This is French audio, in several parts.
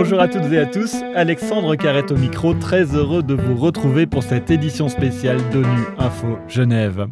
Bonjour à toutes et à tous, Alexandre Carrette au micro, très heureux de vous retrouver pour cette édition spéciale d'ONU Info Genève.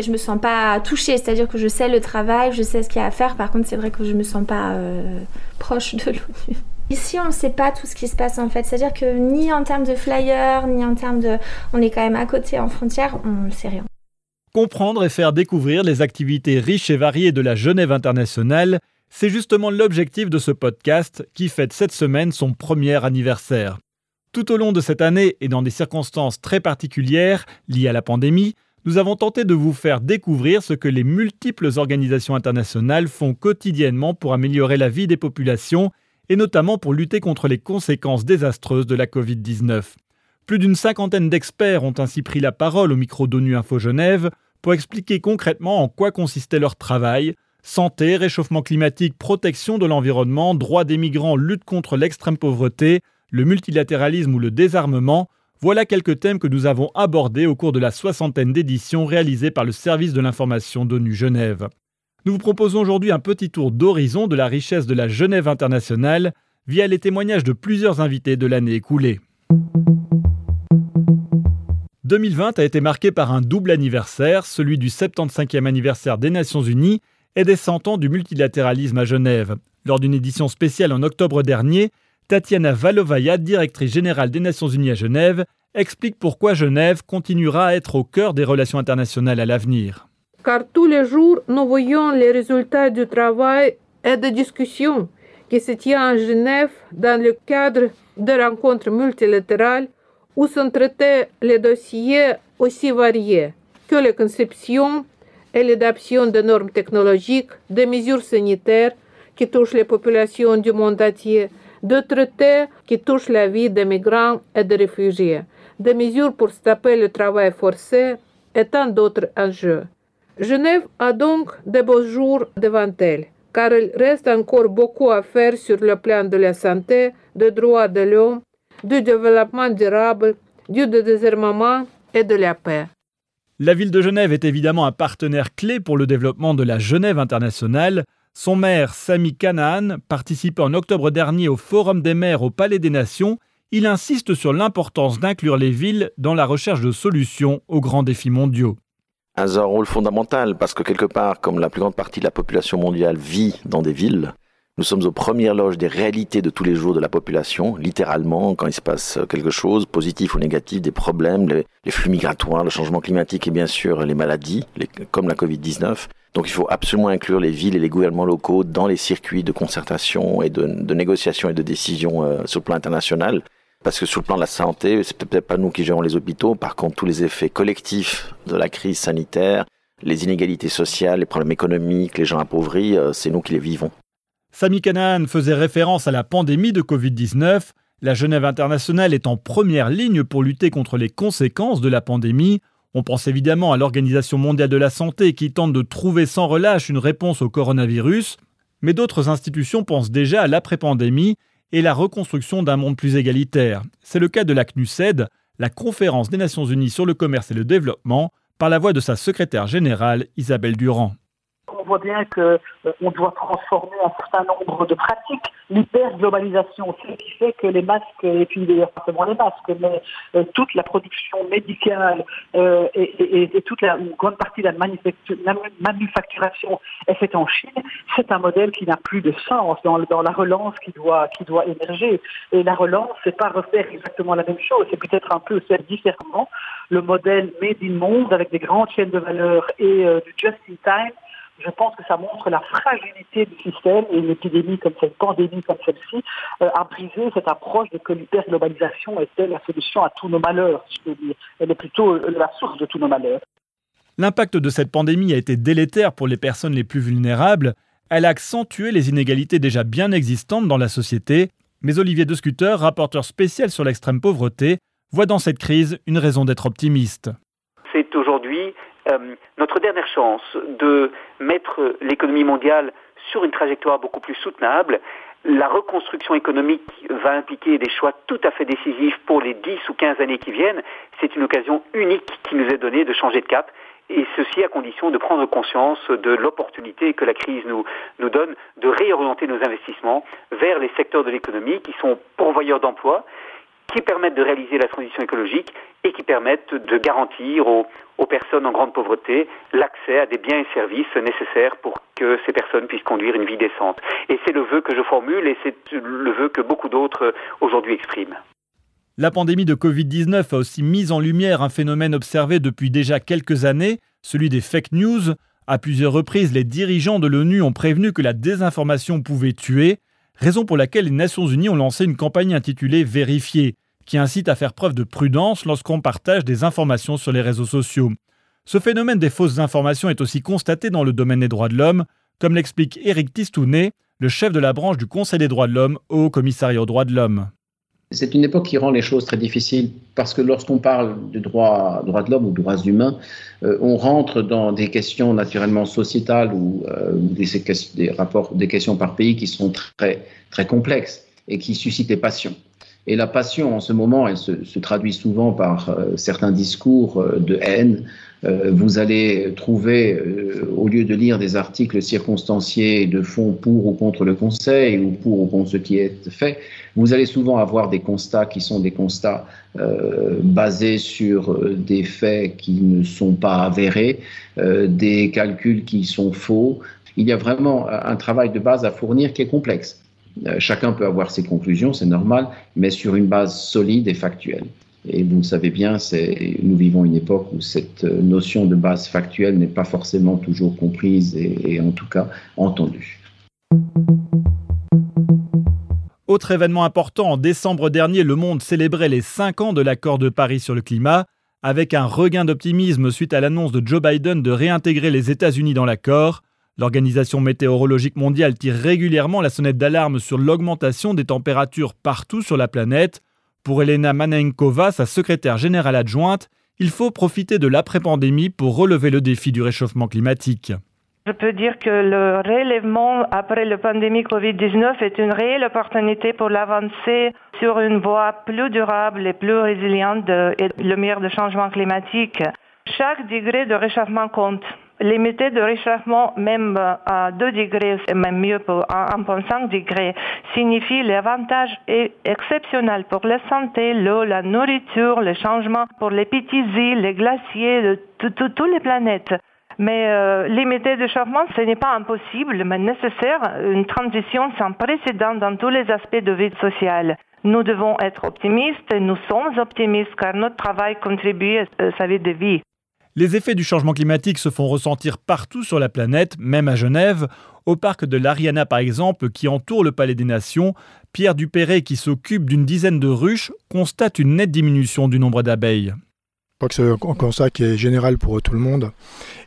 Je me sens pas touchée, c'est-à-dire que je sais le travail, je sais ce qu'il y a à faire, par contre c'est vrai que je me sens pas euh, proche de l'ONU. Ici, on ne sait pas tout ce qui se passe en fait. C'est-à-dire que ni en termes de flyers, ni en termes de. On est quand même à côté en frontière, on ne sait rien. Comprendre et faire découvrir les activités riches et variées de la Genève internationale, c'est justement l'objectif de ce podcast qui fête cette semaine son premier anniversaire. Tout au long de cette année et dans des circonstances très particulières liées à la pandémie, nous avons tenté de vous faire découvrir ce que les multiples organisations internationales font quotidiennement pour améliorer la vie des populations et notamment pour lutter contre les conséquences désastreuses de la Covid-19. Plus d'une cinquantaine d'experts ont ainsi pris la parole au micro d'ONU Info Genève pour expliquer concrètement en quoi consistait leur travail, santé, réchauffement climatique, protection de l'environnement, droits des migrants, lutte contre l'extrême pauvreté, le multilatéralisme ou le désarmement, voilà quelques thèmes que nous avons abordés au cours de la soixantaine d'éditions réalisées par le service de l'information d'ONU Genève. Nous vous proposons aujourd'hui un petit tour d'horizon de la richesse de la Genève internationale via les témoignages de plusieurs invités de l'année écoulée. 2020 a été marqué par un double anniversaire, celui du 75e anniversaire des Nations Unies et des 100 ans du multilatéralisme à Genève. Lors d'une édition spéciale en octobre dernier, Tatiana Valovaya, directrice générale des Nations Unies à Genève, explique pourquoi Genève continuera à être au cœur des relations internationales à l'avenir car tous les jours, nous voyons les résultats du travail et des discussions qui se tiennent à Genève dans le cadre de rencontres multilatérales où sont traités les dossiers aussi variés que les conceptions et l'adoption de normes technologiques, des mesures sanitaires qui touchent les populations du monde entier, de traités qui touchent la vie des migrants et des réfugiés, des mesures pour stopper le travail forcé et tant d'autres enjeux. Genève a donc de beaux jours devant elle, car il reste encore beaucoup à faire sur le plan de la santé, des droits de l'homme, du développement durable, du désarmement et de la paix. La ville de Genève est évidemment un partenaire clé pour le développement de la Genève internationale. Son maire, Sami Kanaan, participait en octobre dernier au Forum des maires au Palais des Nations. Il insiste sur l'importance d'inclure les villes dans la recherche de solutions aux grands défis mondiaux a un rôle fondamental parce que quelque part, comme la plus grande partie de la population mondiale vit dans des villes, nous sommes aux premières loges des réalités de tous les jours de la population, littéralement, quand il se passe quelque chose, positif ou négatif, des problèmes, les, flux migratoires, le changement climatique et bien sûr les maladies, comme la Covid-19. Donc il faut absolument inclure les villes et les gouvernements locaux dans les circuits de concertation et de, négociation et de décision euh, sur le plan international. Parce que sur le plan de la santé, c'est peut-être pas nous qui gérons les hôpitaux. Par contre, tous les effets collectifs de la crise sanitaire, les inégalités sociales, les problèmes économiques, les gens appauvris, euh, c'est nous qui les vivons. Sami Kanaan faisait référence à la pandémie de Covid-19. La Genève internationale est en première ligne pour lutter contre les conséquences de la pandémie. On pense évidemment à l'Organisation mondiale de la santé qui tente de trouver sans relâche une réponse au coronavirus, mais d'autres institutions pensent déjà à l'après-pandémie et la reconstruction d'un monde plus égalitaire. C'est le cas de la CNUSED, la Conférence des Nations Unies sur le commerce et le développement, par la voix de sa secrétaire générale Isabelle Durand on voit bien qu'on euh, doit transformer un certain nombre de pratiques. L'hyperglobalisation, c'est ce qui fait que les masques, et puis d'ailleurs pas seulement les masques, mais euh, toute la production médicale euh, et, toute la une grande partie de la, manufacturation est faite en Chine, c'est un modèle qui n'a plus de sens dans, dans, la relance qui doit, qui doit émerger. Et la relance, c'est pas refaire exactement la même chose, c'est peut-être un peu faire différemment le modèle made in monde avec des grandes chaînes de valeur et du just in time je pense que ça montre la fragilité du système et une épidémie comme cette, pandémie comme celle-ci, euh, a brisé cette approche de que l'hyperglobalisation était la solution à tous nos malheurs, je dire. Elle est plutôt euh, la source de tous nos malheurs. L'impact de cette pandémie a été délétère pour les personnes les plus vulnérables. Elle a accentué les inégalités déjà bien existantes dans la société. Mais Olivier de Scuter, rapporteur spécial sur l'extrême pauvreté, voit dans cette crise une raison d'être optimiste. Aujourd'hui euh, notre dernière chance de mettre l'économie mondiale sur une trajectoire beaucoup plus soutenable. La reconstruction économique va impliquer des choix tout à fait décisifs pour les 10 ou 15 années qui viennent. C'est une occasion unique qui nous est donnée de changer de cap et ceci à condition de prendre conscience de l'opportunité que la crise nous donne de réorienter nos investissements vers les secteurs de l'économie qui sont pourvoyeurs d'emplois, qui permettent de réaliser la transition écologique et qui permettent de garantir aux, aux personnes en grande pauvreté l'accès à des biens et services nécessaires pour que ces personnes puissent conduire une vie décente. Et c'est le vœu que je formule et c'est le vœu que beaucoup d'autres aujourd'hui expriment. La pandémie de Covid-19 a aussi mis en lumière un phénomène observé depuis déjà quelques années, celui des fake news. À plusieurs reprises, les dirigeants de l'ONU ont prévenu que la désinformation pouvait tuer, raison pour laquelle les Nations Unies ont lancé une campagne intitulée Vérifier, qui incite à faire preuve de prudence lorsqu'on partage des informations sur les réseaux sociaux. Ce phénomène des fausses informations est aussi constaté dans le domaine des droits de l'homme, comme l'explique Éric Tistounet, le chef de la branche du Conseil des droits de l'homme au Commissariat aux droits de l'homme. C'est une époque qui rend les choses très difficiles parce que lorsqu'on parle de droits, de l'homme ou droits humains, euh, on rentre dans des questions naturellement sociétales ou euh, des, des, rapports, des questions par pays qui sont très, très complexes et qui suscitent des passions. Et la passion, en ce moment, elle se, traduit souvent par euh, certains discours euh, de haine. Euh, vous allez trouver, au lieu de lire des articles circonstanciés de fond pour ou contre le Conseil ou pour ou contre ce qui est fait, vous allez souvent avoir des constats qui sont des constats basés sur des faits qui ne sont pas avérés, des calculs qui sont faux. Il y a vraiment un travail de base à fournir qui est complexe. Euh, chacun peut avoir ses conclusions, c'est normal, mais sur une base solide et factuelle. Et vous le savez bien, nous vivons une époque où cette euh, notion de base factuelle n'est pas forcément toujours comprise et, en tout cas entendue. Autre événement important, en décembre dernier, le monde célébrait les 5 ans de l'accord de Paris sur le climat, avec un regain d'optimisme suite à l'annonce de Joe Biden de réintégrer les États-Unis dans l'accord. L'Organisation météorologique mondiale tire régulièrement la sonnette d'alarme sur l'augmentation des températures partout sur la planète. Pour Elena Manenkova, sa secrétaire générale adjointe, il faut profiter de l'après-pandémie pour relever le défi du réchauffement climatique. Je peux dire que le relèvement après la pandémie Covid-19 est une réelle opportunité pour l'avancer sur une voie plus durable et plus résiliente et le meilleur de changement climatique. Chaque degré de réchauffement compte. Limiter le réchauffement même à 2 degrés, et même mieux pour 1,5 degrés, signifie l'avantage exceptionnel pour la santé, l'eau, la nourriture, le changement pour les petits îles, les glaciers, toutes les planètes. Mais euh, limiter le réchauffement, ce n'est pas impossible, mais nécessaire, une transition sans précédent dans tous les aspects de vie sociale. Nous devons être optimistes et nous sommes optimistes car notre travail contribue à sa vie de vie. Les effets du changement climatique se font ressentir partout sur la planète, même à Genève. Au parc de l'Ariana, par exemple, qui entoure le Palais des Nations, Pierre Dupéré, qui s'occupe d'une dizaine de ruches, constate une nette diminution du nombre d'abeilles. Je crois que c'est un constat qui est général pour tout le monde.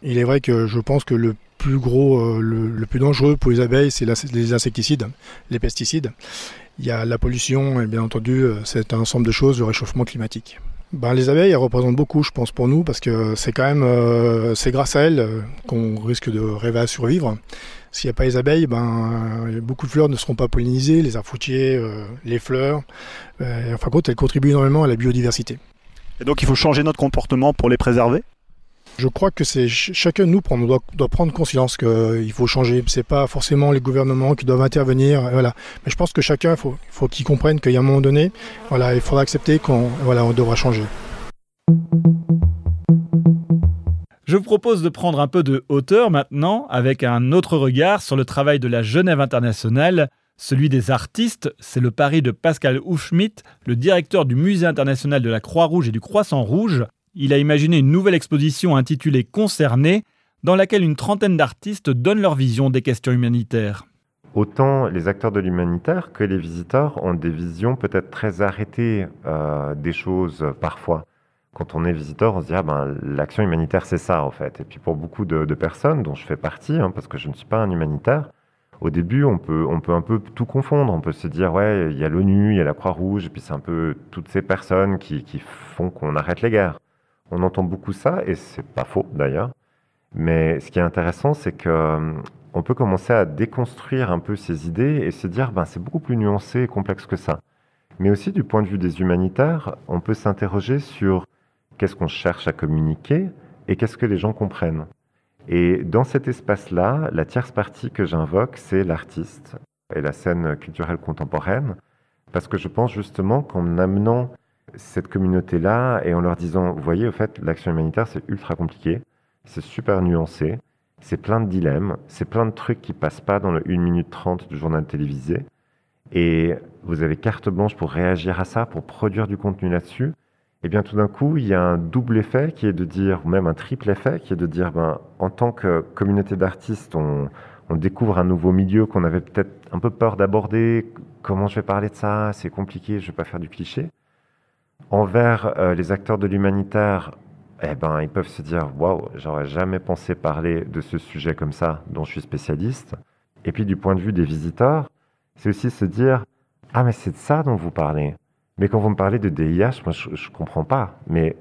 Il est vrai que je pense que le plus gros, euh, le, plus dangereux pour les abeilles, c'est les insecticides, les pesticides. Il y a la pollution et bien entendu, euh, c'est un ensemble de choses, le réchauffement climatique. Ben, les abeilles, elles représentent beaucoup, je pense, pour nous, parce que c'est quand même, euh, c'est grâce à elles euh, qu'on risque de rêver à survivre. S'il n'y a pas les abeilles, ben, beaucoup de fleurs ne seront pas pollinisées, les arbres euh, les fleurs. Euh, en fin elles contribuent énormément à la biodiversité. Et donc, il faut changer notre comportement pour les préserver? Je crois que c'est chacun de nous doit, prendre conscience qu'il faut changer. C'est pas forcément les gouvernements qui doivent intervenir, voilà. Mais je pense que chacun, faut, faut qu'il comprenne qu'il y a un moment donné, il faudra accepter qu'on voilà, on devra changer. Je vous propose de prendre un peu de hauteur maintenant avec un autre regard sur le travail de la Genève internationale, celui des artistes. C'est le pari de Pascal Hufschmidt, le directeur du Musée international de la Croix-Rouge et du Croissant Rouge il a imaginé une nouvelle exposition intitulée Concernés, dans laquelle une trentaine d'artistes donnent leur vision des questions humanitaires. Autant les acteurs de l'humanitaire que les visiteurs ont des visions peut-être très arrêtées euh, des choses parfois. Quand on est visiteur, on se dit ah ben l'action humanitaire c'est ça en fait. Et puis pour beaucoup de, personnes, dont je fais partie, hein, parce que je ne suis pas un humanitaire, au début, on peut, on peut un peu tout confondre. On peut se dire, ouais, il y a l'ONU, il y a la Croix-Rouge, et puis c'est un peu toutes ces personnes qui font qu'on arrête les guerres. On entend beaucoup ça, et c'est pas faux d'ailleurs. Mais ce qui est intéressant, c'est que euh, on peut commencer à déconstruire un peu ces idées et se dire, ben, c'est beaucoup plus nuancé et complexe que ça. Mais aussi du point de vue des humanitaires, on peut s'interroger sur qu'est-ce qu'on cherche à communiquer, et qu'est-ce que les gens comprennent. Et dans cet espace-là, la tierce partie que j'invoque, c'est l'artiste et la scène culturelle contemporaine, parce que je pense justement qu'en amenant cette communauté-là et en leur disant, vous voyez, au fait, l'action humanitaire, c'est ultra compliqué, c'est super nuancé, c'est plein de dilemmes, c'est plein de trucs qui passent pas dans le 1 minute 30 du journal télévisé, et vous avez carte blanche pour réagir à ça, pour produire du contenu là-dessus, et bien tout d'un coup, il y a un double effet qui est de dire, ou même un triple effet, qui est de dire, ben, en tant que communauté d'artistes, on, on découvre un nouveau milieu qu'on avait peut-être un peu peur d'aborder. Comment je vais parler de ça? C'est compliqué, je ne vais pas faire du cliché. Envers euh, les acteurs de l'humanitaire, eh ben, ils peuvent se dire Waouh, j'aurais jamais pensé parler de ce sujet comme ça, dont je suis spécialiste. Et puis, du point de vue des visiteurs, c'est aussi se dire Ah, mais c'est de ça dont vous parlez. Mais quand vous me parlez de DIH, moi, je ne comprends pas. Mais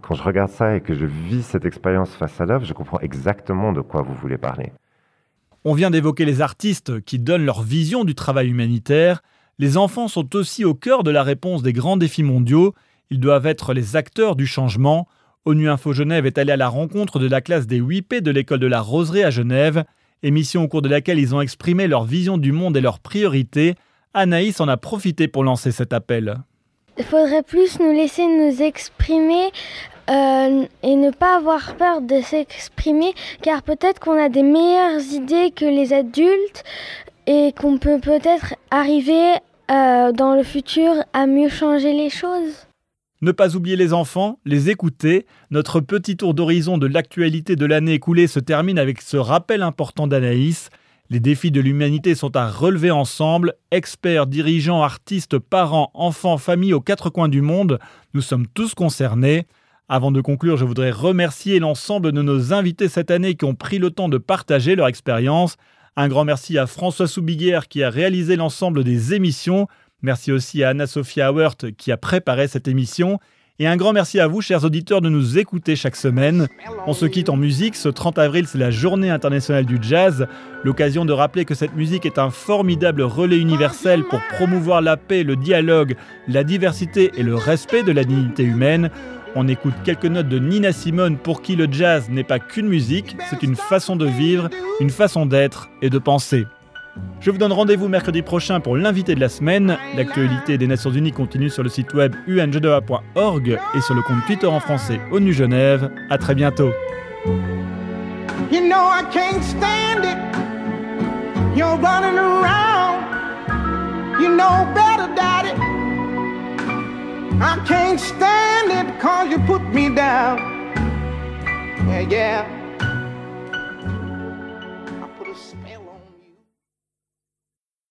quand je regarde ça et que je vis cette expérience face à l'œuvre, je comprends exactement de quoi vous voulez parler. On vient d'évoquer les artistes qui donnent leur vision du travail humanitaire. Les enfants sont aussi au cœur de la réponse des grands défis mondiaux. Ils doivent être les acteurs du changement. ONU Info Genève est allé à la rencontre de la classe des 8P de l'école de la Roseraie à Genève, émission au cours de laquelle ils ont exprimé leur vision du monde et leurs priorités. Anaïs en a profité pour lancer cet appel. Il faudrait plus nous laisser nous exprimer euh, et ne pas avoir peur de s'exprimer, car peut-être qu'on a des meilleures idées que les adultes et qu'on peut peut-être arriver euh, dans le futur à mieux changer les choses. Ne pas oublier les enfants, les écouter. Notre petit tour d'horizon de l'actualité de l'année écoulée se termine avec ce rappel important d'Anaïs. Les défis de l'humanité sont à relever ensemble. Experts, dirigeants, artistes, parents, enfants, familles aux quatre coins du monde, nous sommes tous concernés. Avant de conclure, je voudrais remercier l'ensemble de nos invités cette année qui ont pris le temps de partager leur expérience. Un grand merci à François Soubiguerre qui a réalisé l'ensemble des émissions. Merci aussi à Anna-Sophia Hauert qui a préparé cette émission. Et un grand merci à vous, chers auditeurs, de nous écouter chaque semaine. On se quitte en musique. Ce 30 avril, c'est la journée internationale du jazz. L'occasion de rappeler que cette musique est un formidable relais universel pour promouvoir la paix, le dialogue, la diversité et le respect de la dignité humaine. On écoute quelques notes de Nina Simone pour qui le jazz n'est pas qu'une musique, c'est une façon de vivre, une façon d'être et de penser. Je vous donne rendez-vous mercredi prochain pour l'invité de la semaine. L'actualité des Nations Unies continue sur le site web ungeneva.org et sur le compte Twitter en français ONU Genève. À très bientôt. I can't stand it cause you put me down. Yeah, yeah.